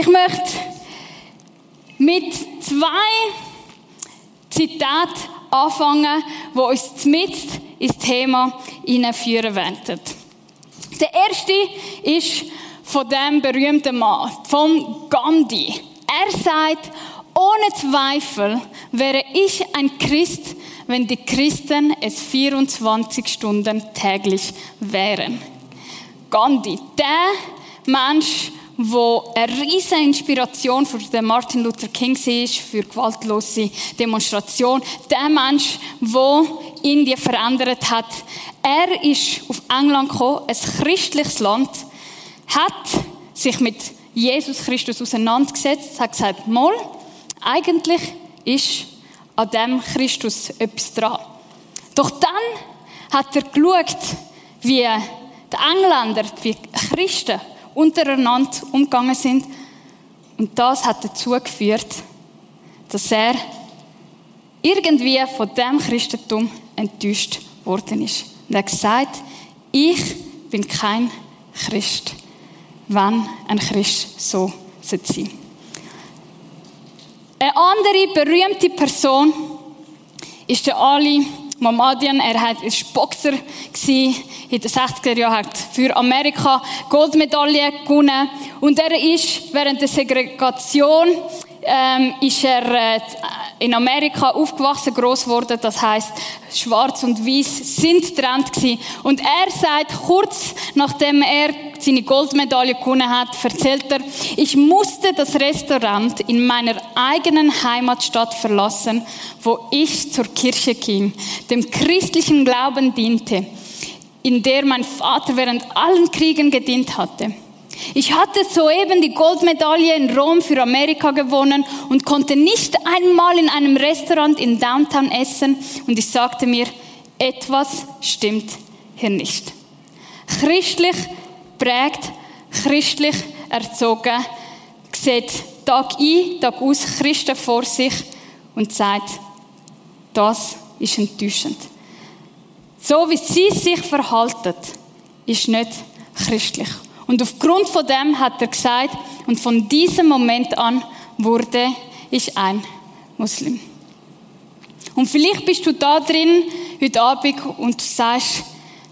Ich möchte mit zwei Zitaten anfangen, die uns mit ins Thema hineinführen werden. Der erste ist von dem berühmten Mann, von Gandhi. Er sagt, ohne Zweifel wäre ich ein Christ, wenn die Christen es 24 Stunden täglich wären. Gandhi, der Mensch, wo eine riesige Inspiration für den Martin Luther King war, für gewaltlose Demonstration. Der Mensch, der Indien verändert hat. Er ist auf England gekommen, ein christliches Land, hat sich mit Jesus Christus auseinandergesetzt, hat gesagt, mal, eigentlich ist an dem Christus etwas dran. Doch dann hat er geschaut, wie die Engländer, wie Christen untereinander umgegangen sind. Und das hat dazu geführt, dass er irgendwie von dem Christentum enttäuscht worden ist. Und er hat gesagt, ich bin kein Christ, wenn ein Christ so sein sollte. Eine andere berühmte Person ist der Ali Mamadian. Er war Boxer in den 60er Jahren, hat für Amerika Goldmedaille gewonnen. Und er ist während der Segregation ähm, ist er äh, in Amerika aufgewachsen, groß geworden. Das heißt, Schwarz und Weiß sind Trend gewesen. Und er sagt kurz nachdem er seine Goldmedaille gewonnen hat, erzählt er: Ich musste das Restaurant in meiner eigenen Heimatstadt verlassen, wo ich zur Kirche ging, dem christlichen Glauben diente, in der mein Vater während allen Kriegen gedient hatte. Ich hatte soeben die Goldmedaille in Rom für Amerika gewonnen und konnte nicht einmal in einem Restaurant in Downtown essen und ich sagte mir, etwas stimmt hier nicht. Christlich prägt, christlich erzogen, sieht Tag ein, Tag aus Christen vor sich und sagt, das ist enttäuschend. So wie sie sich verhalten, ist nicht christlich. Und aufgrund von dem hat er gesagt, und von diesem Moment an wurde ich ein Muslim. Und vielleicht bist du da drin heute Abend und du sagst,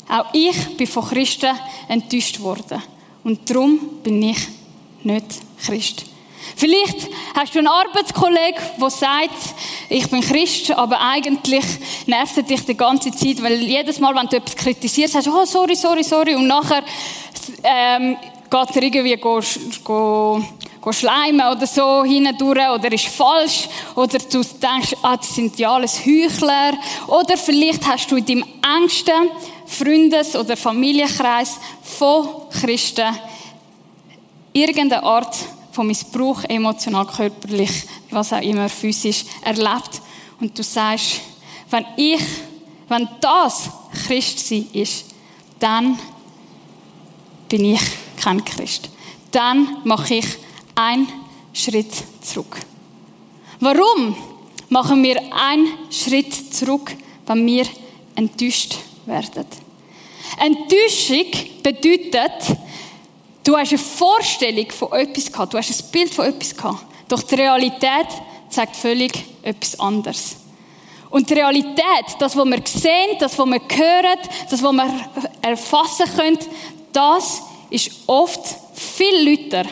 auch ich bin von Christen enttäuscht worden. Und darum bin ich nicht Christ. Vielleicht hast du einen Arbeitskollegen, der sagt, ich bin Christ, aber eigentlich nervt dich die ganze Zeit, weil jedes Mal, wenn du etwas kritisierst, sagst du, oh, sorry, sorry, sorry, und nachher ähm, geht er irgendwie go, go, go schleimen oder so hindurch oder ist falsch oder du denkst, ah, das sind ja alles Heuchler oder vielleicht hast du in deinem engsten Freundes- oder Familienkreis von Christen irgendeine Art von Missbrauch, emotional, körperlich, was auch immer, physisch, erlebt und du sagst, wenn ich, wenn das Christsein ist, dann bin ich kein Christ. Dann mache ich einen Schritt zurück. Warum machen wir einen Schritt zurück, wenn wir enttäuscht werden? Enttäuschung bedeutet, du hast eine Vorstellung von etwas gehabt, du hast ein Bild von etwas gehabt, doch die Realität zeigt völlig etwas anderes. Und die Realität, das, was wir sehen, das, was wir hören, das, was wir erfassen können, das ist oft viel lauter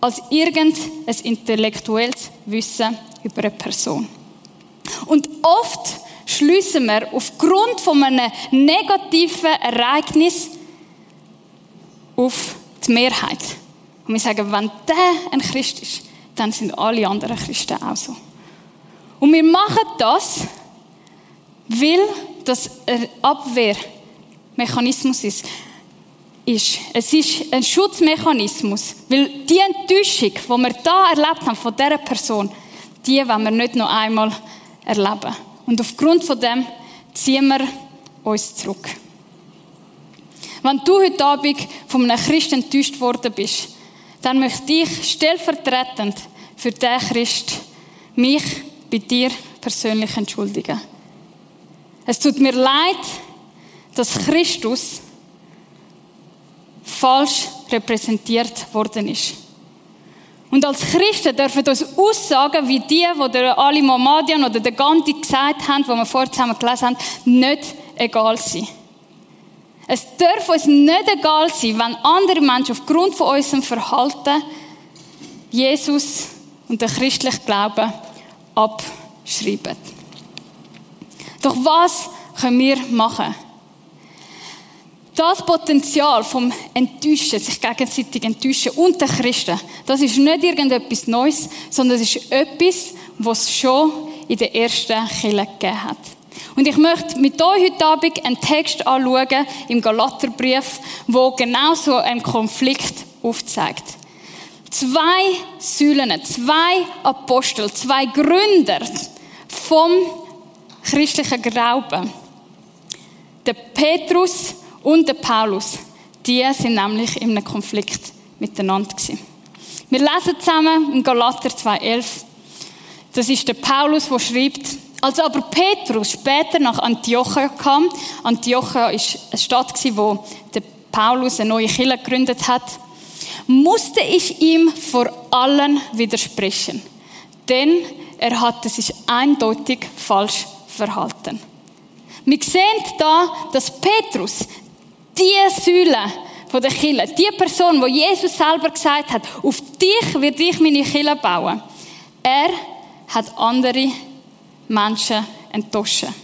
als irgendein intellektuelles Wissen über eine Person. Und oft schließen wir aufgrund von einem negativen Ereignis auf die Mehrheit. Und wir sagen, wenn der ein Christ ist, dann sind alle anderen Christen auch so. Und wir machen das, weil das ein Abwehrmechanismus ist ist. Es ist ein Schutzmechanismus, weil die Enttäuschung, die wir da erlebt haben von dieser Person, die wollen wir nicht noch einmal erleben. Und aufgrund von dem ziehen wir uns zurück. Wenn du heute Abend von einem Christ enttäuscht worden bist, dann möchte ich stellvertretend für diesen Christ mich bei dir persönlich entschuldigen. Es tut mir leid, dass Christus falsch repräsentiert worden ist. Und als Christen dürfen uns Aussagen wie die, die Ali Mohammadian oder der Gandhi gesagt haben, die wir vorher zusammen gelesen haben, nicht egal sein. Es darf uns nicht egal sein, wenn andere Menschen aufgrund von unserem Verhalten Jesus und den christlichen Glauben abschreiben. Doch was können wir machen? Das Potenzial vom Enttäuschen, sich gegenseitig enttäuschen unter Christen, das ist nicht irgendetwas Neues, sondern es ist etwas, was es schon in der ersten Kirche gegeben hat. Und ich möchte mit euch heute Abend einen Text anschauen im Galaterbrief, wo genau so einen Konflikt aufzeigt. Zwei Säulen, zwei Apostel, zwei Gründer vom christlichen Glauben. Der Petrus und der Paulus, die sind nämlich in einem Konflikt miteinander gewesen. Wir lesen zusammen in Galater 2,11. Das ist der Paulus, der schreibt, als aber Petrus später nach Antiochia kam, Antiochia ist eine Stadt, wo der Paulus eine neue Kirche gegründet hat, musste ich ihm vor allen widersprechen, denn er hatte sich eindeutig falsch verhalten. Wir sehen da, dass Petrus die Säule von der Kirche, die Person, wo Jesus selber gesagt hat, auf dich wird ich meine Kirche bauen, er hat andere Menschen enttäuschen.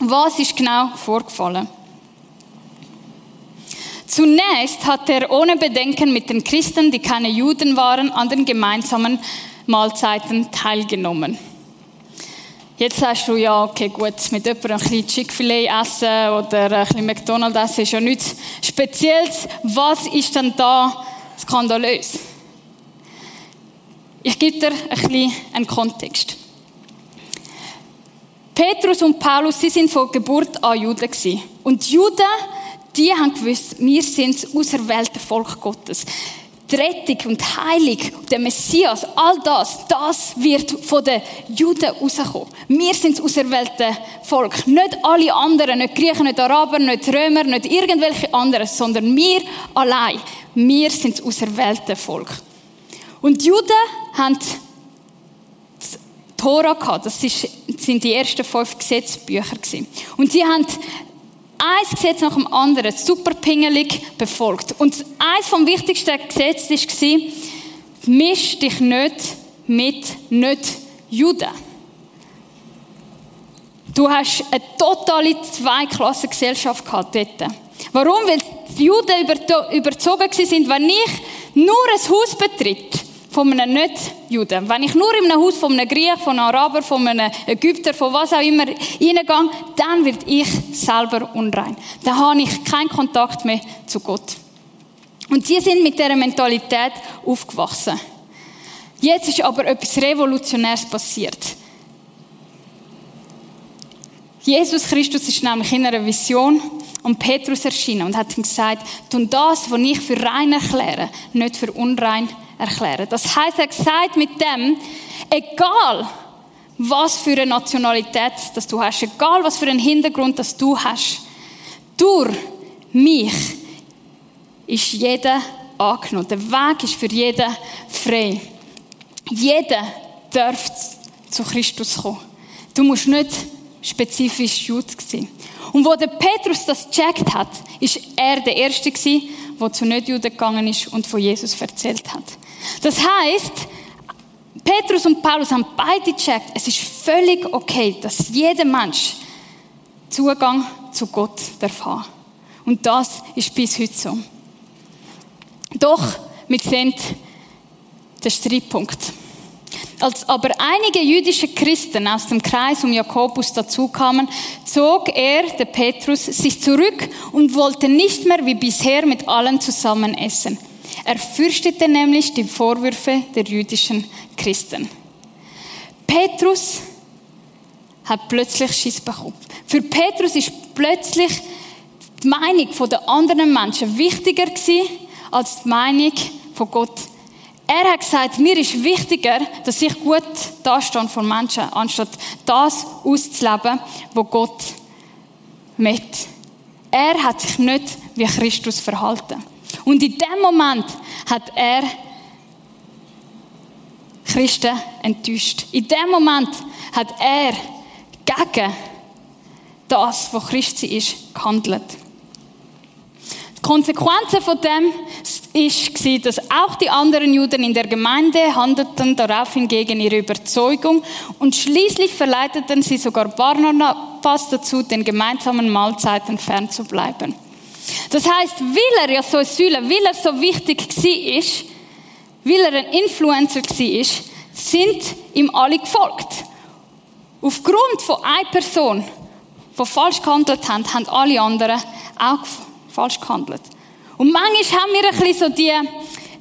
Was ist genau vorgefallen? Zunächst hat er ohne Bedenken mit den Christen, die keine Juden waren, an den gemeinsamen Mahlzeiten teilgenommen. Jetzt sagst du, ja, okay, gut, mit jemandem ein bisschen Chick-fil-A essen oder ein bisschen McDonald's essen ist ja nichts Spezielles. Was ist denn da skandalös? Ich gebe dir ein bisschen einen Kontext. Petrus und Paulus, sie sind von Geburt an Juden. Und Juden, die haben gewusst, wir sind das auserwählte Volk Gottes. Die Rettung und die Heilung, der Messias, all das, das wird von den Juden rauskommen. Wir sind das auserwählte Volk. Nicht alle anderen, nicht Griechen, nicht Araber, nicht Römer, nicht irgendwelche anderen, sondern wir allein. Wir sind das auserwählte Volk. Und die Juden haben Tora gehabt. Das sind die ersten fünf Gesetzbücher. Und sie haben ein Gesetz nach dem anderen super pingelig befolgt. Und eines vom wichtigsten Gesetz war, misch dich nicht mit nicht Juden. Du hast eine totale Zweiklassengesellschaft gehabt dort. Warum? Weil die Juden überzogen sind, wenn ich nur ein Haus betritt, von einem Nicht-Juden. Wenn ich nur in einem Haus von einem Griech, von einem Araber, von einem Ägypter, von was auch immer reingehe, dann werde ich selber unrein. Dann habe ich keinen Kontakt mehr zu Gott. Und sie sind mit dieser Mentalität aufgewachsen. Jetzt ist aber etwas Revolutionäres passiert. Jesus Christus ist nämlich in einer Vision und Petrus erschienen und hat ihm gesagt, tu das, was ich für rein erkläre, nicht für unrein erklären. Das heißt, er sagt mit dem, egal was für eine Nationalität das du hast, egal was für einen Hintergrund das du hast, durch mich ist jeder angenommen. Der Weg ist für jeden frei. Jeder darf zu Christus kommen. Du musst nicht spezifisch Jude sein. Und wo der Petrus das gecheckt hat, ist er der Erste gewesen, der zu Nicht-Juden gegangen ist und von Jesus erzählt hat. Das heißt, Petrus und Paulus haben beide gecheckt, es ist völlig okay, dass jeder Mensch Zugang zu Gott darf. Und das ist bis heute so. Doch, wir sehen den Streitpunkt. Als aber einige jüdische Christen aus dem Kreis um Jakobus dazukamen, zog er, der Petrus, sich zurück und wollte nicht mehr wie bisher mit allen zusammen essen. Er fürchtete nämlich die Vorwürfe der jüdischen Christen. Petrus hat plötzlich Schiss bekommen. Für Petrus ist plötzlich die Meinung der anderen Menschen wichtiger gewesen als die Meinung von Gott. Er hat gesagt, mir ist wichtiger, dass ich gut dastehe von Menschen, anstatt das auszuleben, was Gott möchte. Er hat sich nicht wie Christus verhalten. Und in dem Moment hat er Christen enttäuscht. In dem Moment hat er gegen das, was Christi ist, gehandelt. Die Konsequenzen von dem ist, dass auch die anderen Juden in der Gemeinde handelten daraufhin gegen ihre Überzeugung und schließlich verleiteten sie sogar Barnabas dazu, den gemeinsamen Mahlzeiten fernzubleiben. Das heißt, weil er ja so Säule, weil er so wichtig war, weil er ein Influencer war, sind ihm alle gefolgt. Aufgrund von einer Person, die falsch gehandelt hat, haben alle anderen auch falsch gehandelt. Und manchmal haben wir ein bisschen so die,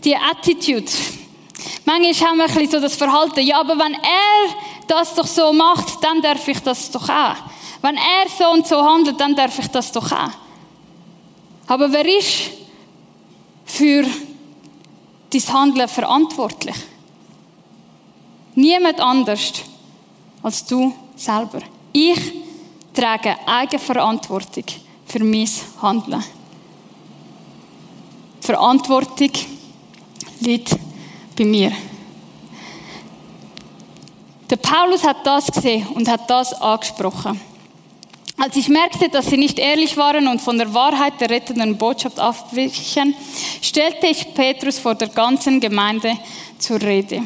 die Attitude. Manchmal haben wir ein bisschen so das Verhalten, ja, aber wenn er das doch so macht, dann darf ich das doch auch. Wenn er so und so handelt, dann darf ich das doch auch. Aber wer ist für dein Handeln verantwortlich? Niemand anders als du selber. Ich trage Eigenverantwortung für mein Handeln. Die Verantwortung liegt bei mir. Der Paulus hat das gesehen und hat das angesprochen. Als ich merkte, dass sie nicht ehrlich waren und von der Wahrheit der rettenden Botschaft abwichen, stellte ich Petrus vor der ganzen Gemeinde zur Rede.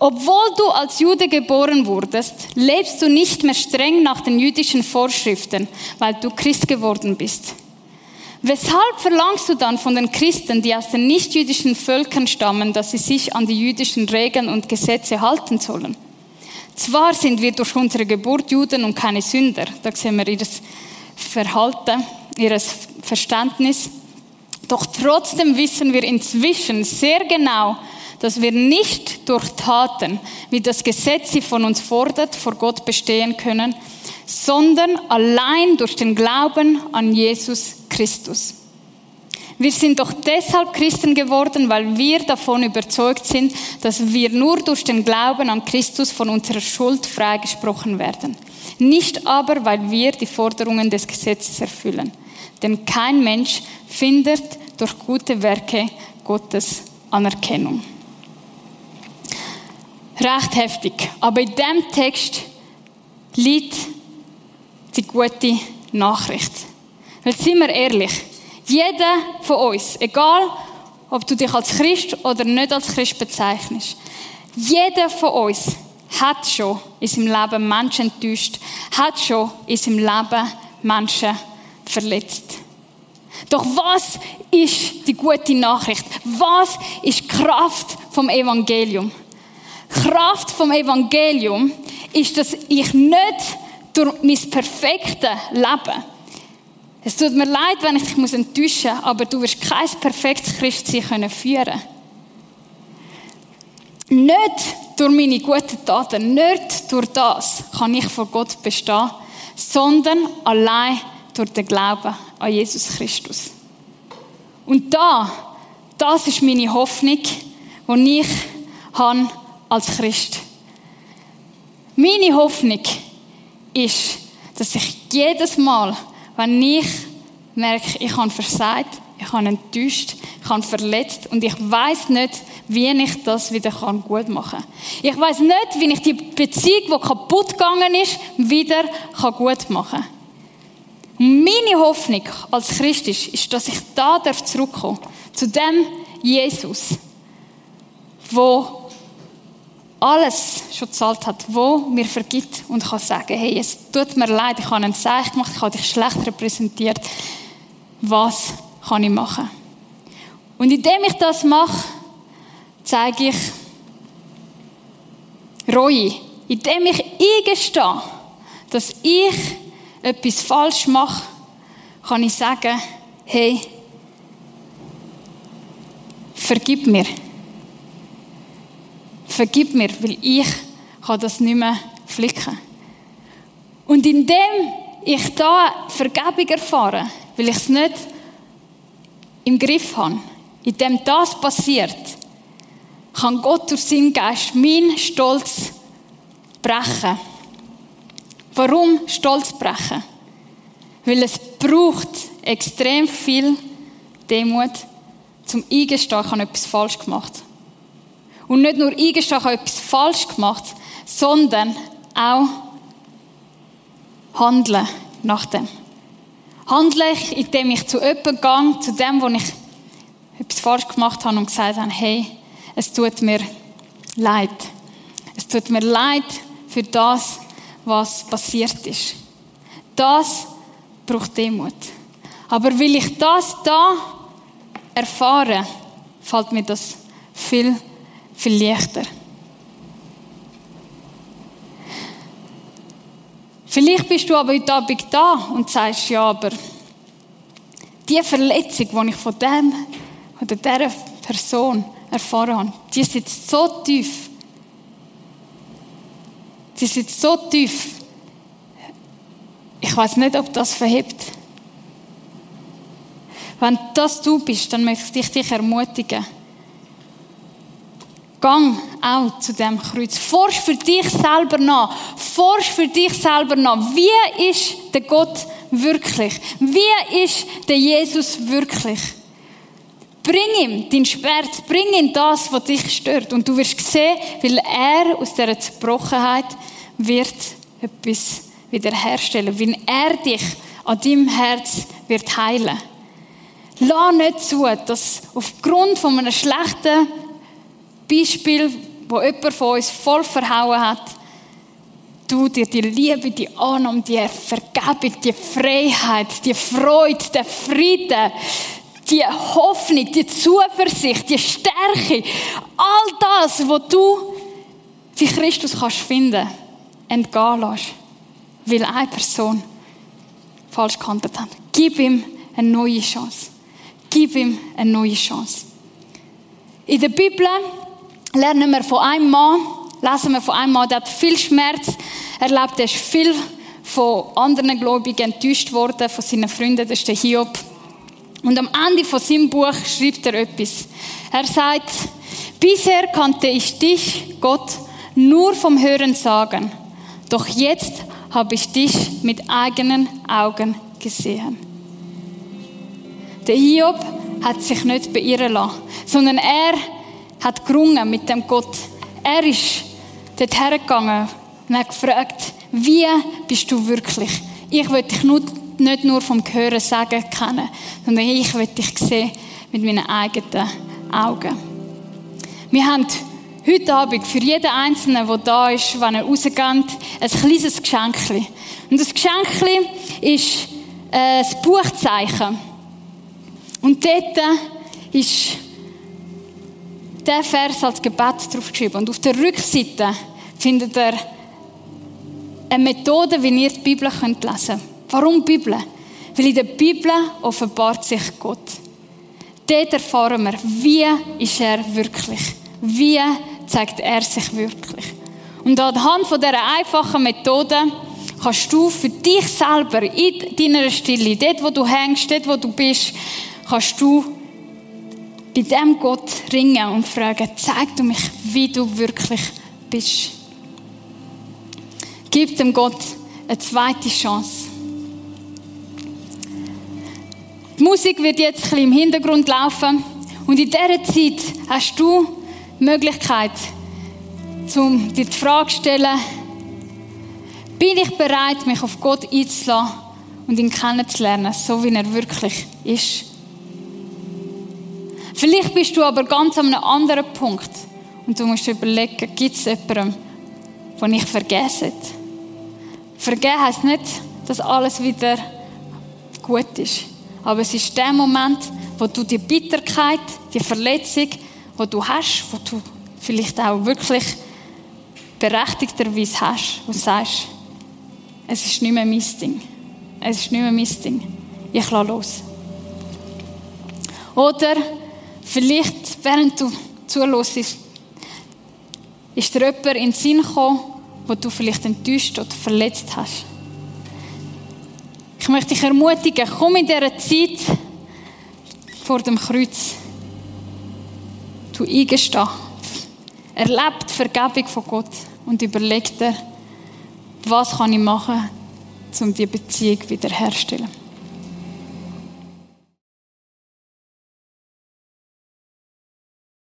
Obwohl du als Jude geboren wurdest, lebst du nicht mehr streng nach den jüdischen Vorschriften, weil du Christ geworden bist. Weshalb verlangst du dann von den Christen, die aus den nichtjüdischen Völkern stammen, dass sie sich an die jüdischen Regeln und Gesetze halten sollen? Zwar sind wir durch unsere Geburt Juden und keine Sünder, da sehen wir ihr Verhalten, ihr Verständnis. Doch trotzdem wissen wir inzwischen sehr genau, dass wir nicht durch Taten, wie das Gesetz sie von uns fordert, vor Gott bestehen können, sondern allein durch den Glauben an Jesus Christus. Wir sind doch deshalb Christen geworden, weil wir davon überzeugt sind, dass wir nur durch den Glauben an Christus von unserer Schuld freigesprochen werden. Nicht aber, weil wir die Forderungen des Gesetzes erfüllen. Denn kein Mensch findet durch gute Werke Gottes Anerkennung. Recht heftig. Aber in dem Text liegt die gute Nachricht. Weil sind wir ehrlich, jeder von uns, egal ob du dich als Christ oder nicht als Christ bezeichnest, jeder von uns hat schon in seinem Leben Menschen enttäuscht, hat schon in seinem Leben Menschen verletzt. Doch was ist die gute Nachricht? Was ist Kraft vom Evangelium? Kraft vom Evangelium ist, dass ich nicht durch mein perfektes Leben es tut mir leid, wenn ich dich enttäuschen muss, aber du wirst kein perfektes Christsein können führen. Nicht durch meine guten Taten, nicht durch das kann ich vor Gott bestehen, sondern allein durch den Glauben an Jesus Christus. Und da, das ist meine Hoffnung, die ich habe als Christ. Meine Hoffnung ist, dass ich jedes Mal wenn ich merke, ich habe versagt, ich habe enttäuscht, ich habe verletzt und ich weiß nicht, wie ich das wieder gut machen kann. Ich weiß nicht, wie ich die Beziehung, die kaputt gegangen ist, wieder gut machen kann. Meine Hoffnung als Christ ist, dass ich da zurückkommen darf, zu dem Jesus, wo alles schon gezahlt hat, wo mir vergibt und kann sagen, hey, es tut mir leid, ich habe einen Zeichen gemacht, ich habe dich schlecht repräsentiert. Was kann ich machen? Und indem ich das mache, zeige ich Reue. Indem ich eingestehe, dass ich etwas falsch mache, kann ich sagen, hey, vergib mir vergib mir, weil ich kann das nicht mehr flicken. Und indem ich da Vergebung erfahre, weil ich es nicht im Griff habe, indem das passiert, kann Gott durch seinen Geist meinen Stolz brechen. Warum Stolz brechen? Weil es braucht extrem viel Demut, zum eingestehen, ich habe etwas falsch gemacht. Und nicht nur eingestehen, ich habe etwas falsch gemacht, sondern auch handeln nach dem. Handle ich, indem ich zu jemandem gehe, zu dem, wo ich etwas falsch gemacht habe und gesagt habe, hey, es tut mir leid. Es tut mir leid für das, was passiert ist. Das braucht Demut. Aber will ich das da erfahre, fällt mir das viel, viel leichter. Vielleicht bist du aber heute Abend da und sagst, ja, aber die Verletzung, die ich von dem oder dieser Person erfahren habe, die sitzt so tief. Die sitzt so tief. Ich weiß nicht, ob das verhebt. Wenn das du bist, dann möchte ich dich ermutigen. Gang auch zu dem Kreuz. Forsch für dich selber nach. Forsch für dich selber nach. Wie ist der Gott wirklich? Wie ist der Jesus wirklich? Bring ihm deinen Schmerz, bring ihm das, was dich stört. Und du wirst sehen, weil er aus dieser Zerbrochenheit wird etwas wiederherstellen, weil er dich an deinem Herz wird heilen. Lass nicht zu, dass aufgrund von einem schlechten Beispiel, wo jemand von uns voll verhauen hat, du dir die Liebe, die Annahme, die Vergebung, die Freiheit, die Freude, der Frieden, die Hoffnung, die Zuversicht, die Stärke, all das, was du für Christus kannst finden, entgehen lässt, weil eine Person falsch gehandelt hat. Gib ihm eine neue Chance. Gib ihm eine neue Chance. In der Bibel lernen wir von einem Mann, lesen wir von einem Mann, der hat viel Schmerz erlebt, der ist viel von anderen Gläubigen enttäuscht worden, von seinen Freunden, das ist der Hiob. Und am Ende von seinem Buch schreibt er etwas. Er sagt, bisher kannte ich dich, Gott, nur vom Hören sagen. Doch jetzt habe ich dich mit eigenen Augen gesehen. Der Hiob hat sich nicht beirren lassen, sondern er hat gerungen mit dem Gott. Er ist dort hergegangen und hat gefragt, wie bist du wirklich? Ich will dich nicht nur vom Hören sagen kennen, sondern ich will dich sehen mit meinen eigenen Augen. Wir haben heute Abend für jeden Einzelnen, der da ist, wenn er rausgeht, ein kleines Geschenk. Und das Geschenk ist ein Buchzeichen. Und dort ist der Vers als Gebet draufgeschrieben. Und auf der Rückseite findet ihr eine Methode, wie ihr die Bibel lesen könnt. Warum Bibel? Weil in der Bibel offenbart sich Gott. Dort erfahren wir, wie ist er wirklich? Wie zeigt er sich wirklich? Und anhand von dieser einfachen Methode kannst du für dich selber in deiner Stille, dort wo du hängst, dort wo du bist, kannst du bei dem Gott ringen und fragen, zeig du mich, wie du wirklich bist. Gib dem Gott eine zweite Chance. Die Musik wird jetzt ein bisschen im Hintergrund laufen und in dieser Zeit hast du die Möglichkeit, um dir die Frage zu stellen, bin ich bereit, mich auf Gott einzulassen und ihn kennenzulernen, so wie er wirklich ist? Vielleicht bist du aber ganz an einem anderen Punkt und du musst überlegen, gibt es jemanden, den ich vergesse? Vergeben heisst nicht, dass alles wieder gut ist. Aber es ist der Moment, wo du die Bitterkeit, die Verletzung, wo du hast, wo du vielleicht auch wirklich berechtigterweise hast, du sagst, es ist nicht mehr mein Ding. Es ist nicht mehr mein Ding. Ich lasse los. Oder Vielleicht, während du zuhörst, ist dir jemand in den Sinn gekommen, wo du vielleicht enttäuscht oder verletzt hast. Ich möchte dich ermutigen, komm in dieser Zeit vor dem Kreuz. Du eingestehen. Erlebe die Vergebung von Gott und überleg dir, was kann ich machen, um die Beziehung wiederherzustellen.